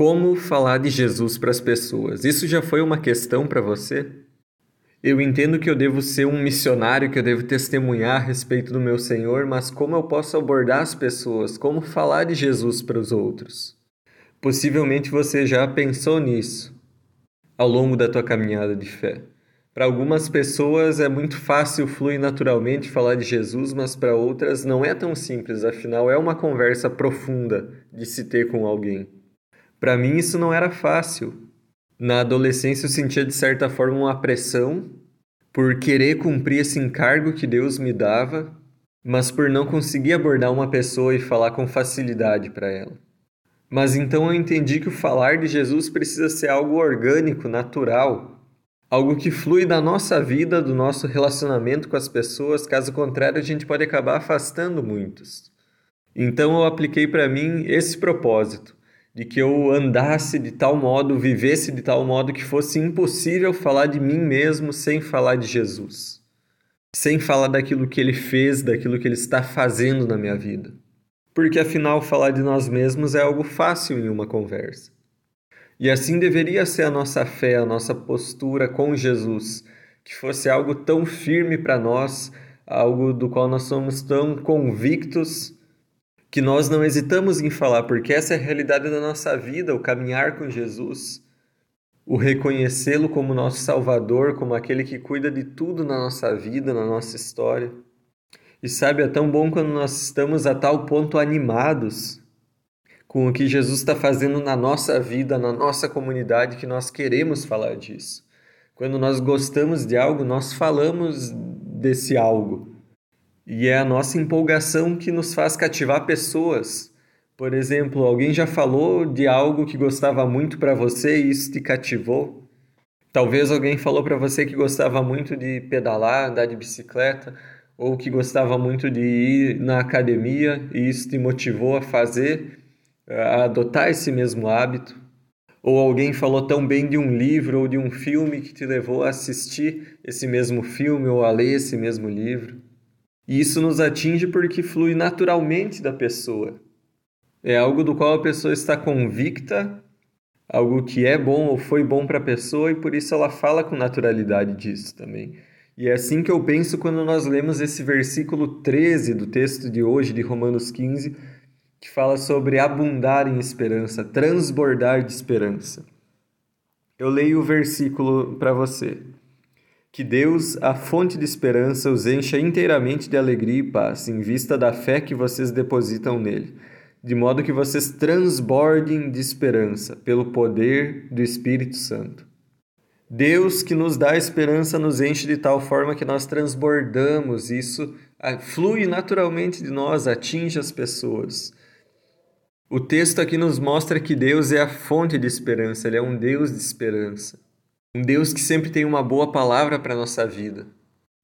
Como falar de Jesus para as pessoas? Isso já foi uma questão para você? Eu entendo que eu devo ser um missionário, que eu devo testemunhar a respeito do meu Senhor, mas como eu posso abordar as pessoas? Como falar de Jesus para os outros? Possivelmente você já pensou nisso ao longo da tua caminhada de fé. Para algumas pessoas é muito fácil, flui naturalmente falar de Jesus, mas para outras não é tão simples, afinal é uma conversa profunda de se ter com alguém. Para mim isso não era fácil. Na adolescência eu sentia de certa forma uma pressão por querer cumprir esse encargo que Deus me dava, mas por não conseguir abordar uma pessoa e falar com facilidade para ela. Mas então eu entendi que o falar de Jesus precisa ser algo orgânico, natural, algo que flui da nossa vida, do nosso relacionamento com as pessoas, caso contrário a gente pode acabar afastando muitos. Então eu apliquei para mim esse propósito de que eu andasse de tal modo, vivesse de tal modo que fosse impossível falar de mim mesmo sem falar de Jesus, sem falar daquilo que ele fez, daquilo que ele está fazendo na minha vida. Porque afinal, falar de nós mesmos é algo fácil em uma conversa. E assim deveria ser a nossa fé, a nossa postura com Jesus, que fosse algo tão firme para nós, algo do qual nós somos tão convictos que nós não hesitamos em falar, porque essa é a realidade da nossa vida, o caminhar com Jesus, o reconhecê-lo como nosso Salvador, como aquele que cuida de tudo na nossa vida, na nossa história. E sabe, é tão bom quando nós estamos a tal ponto animados com o que Jesus está fazendo na nossa vida, na nossa comunidade, que nós queremos falar disso. Quando nós gostamos de algo, nós falamos desse algo. E é a nossa empolgação que nos faz cativar pessoas. Por exemplo, alguém já falou de algo que gostava muito para você e isso te cativou? Talvez alguém falou para você que gostava muito de pedalar, andar de bicicleta, ou que gostava muito de ir na academia e isso te motivou a fazer, a adotar esse mesmo hábito. Ou alguém falou tão bem de um livro ou de um filme que te levou a assistir esse mesmo filme ou a ler esse mesmo livro. E isso nos atinge porque flui naturalmente da pessoa. É algo do qual a pessoa está convicta, algo que é bom ou foi bom para a pessoa e por isso ela fala com naturalidade disso também. E é assim que eu penso quando nós lemos esse versículo 13 do texto de hoje, de Romanos 15, que fala sobre abundar em esperança, transbordar de esperança. Eu leio o versículo para você que Deus, a fonte de esperança, os encha inteiramente de alegria e paz, em vista da fé que vocês depositam nele, de modo que vocês transbordem de esperança pelo poder do Espírito Santo. Deus que nos dá esperança nos enche de tal forma que nós transbordamos, isso flui naturalmente de nós, atinge as pessoas. O texto aqui nos mostra que Deus é a fonte de esperança, Ele é um Deus de esperança. Um Deus que sempre tem uma boa palavra para a nossa vida.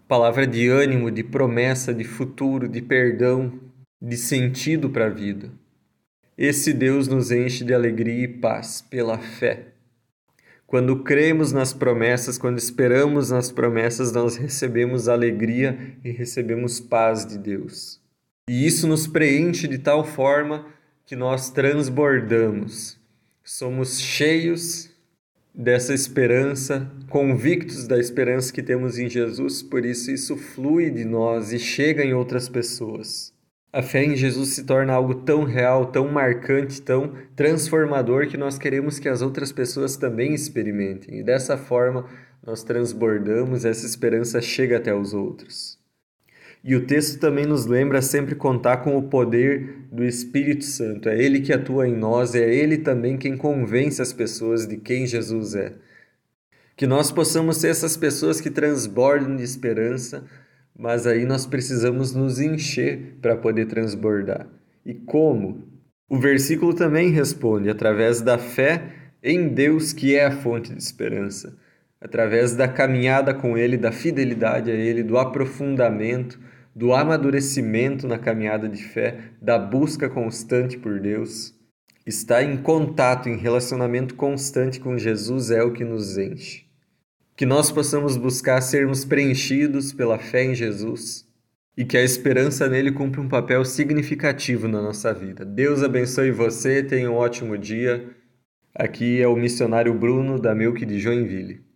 Palavra de ânimo, de promessa, de futuro, de perdão, de sentido para a vida. Esse Deus nos enche de alegria e paz pela fé. Quando cremos nas promessas, quando esperamos nas promessas, nós recebemos alegria e recebemos paz de Deus. E isso nos preenche de tal forma que nós transbordamos. Somos cheios dessa esperança, convictos da esperança que temos em Jesus, por isso isso flui de nós e chega em outras pessoas. A fé em Jesus se torna algo tão real, tão marcante, tão transformador que nós queremos que as outras pessoas também experimentem. E dessa forma nós transbordamos, essa esperança chega até os outros. E o texto também nos lembra sempre contar com o poder do Espírito Santo. É Ele que atua em nós, é Ele também quem convence as pessoas de quem Jesus é. Que nós possamos ser essas pessoas que transbordam de esperança, mas aí nós precisamos nos encher para poder transbordar. E como? O versículo também responde através da fé em Deus, que é a fonte de esperança, através da caminhada com Ele, da fidelidade a Ele, do aprofundamento do amadurecimento na caminhada de fé, da busca constante por Deus. Estar em contato, em relacionamento constante com Jesus é o que nos enche. Que nós possamos buscar sermos preenchidos pela fé em Jesus e que a esperança nele cumpra um papel significativo na nossa vida. Deus abençoe você, tenha um ótimo dia. Aqui é o missionário Bruno da Milk de Joinville.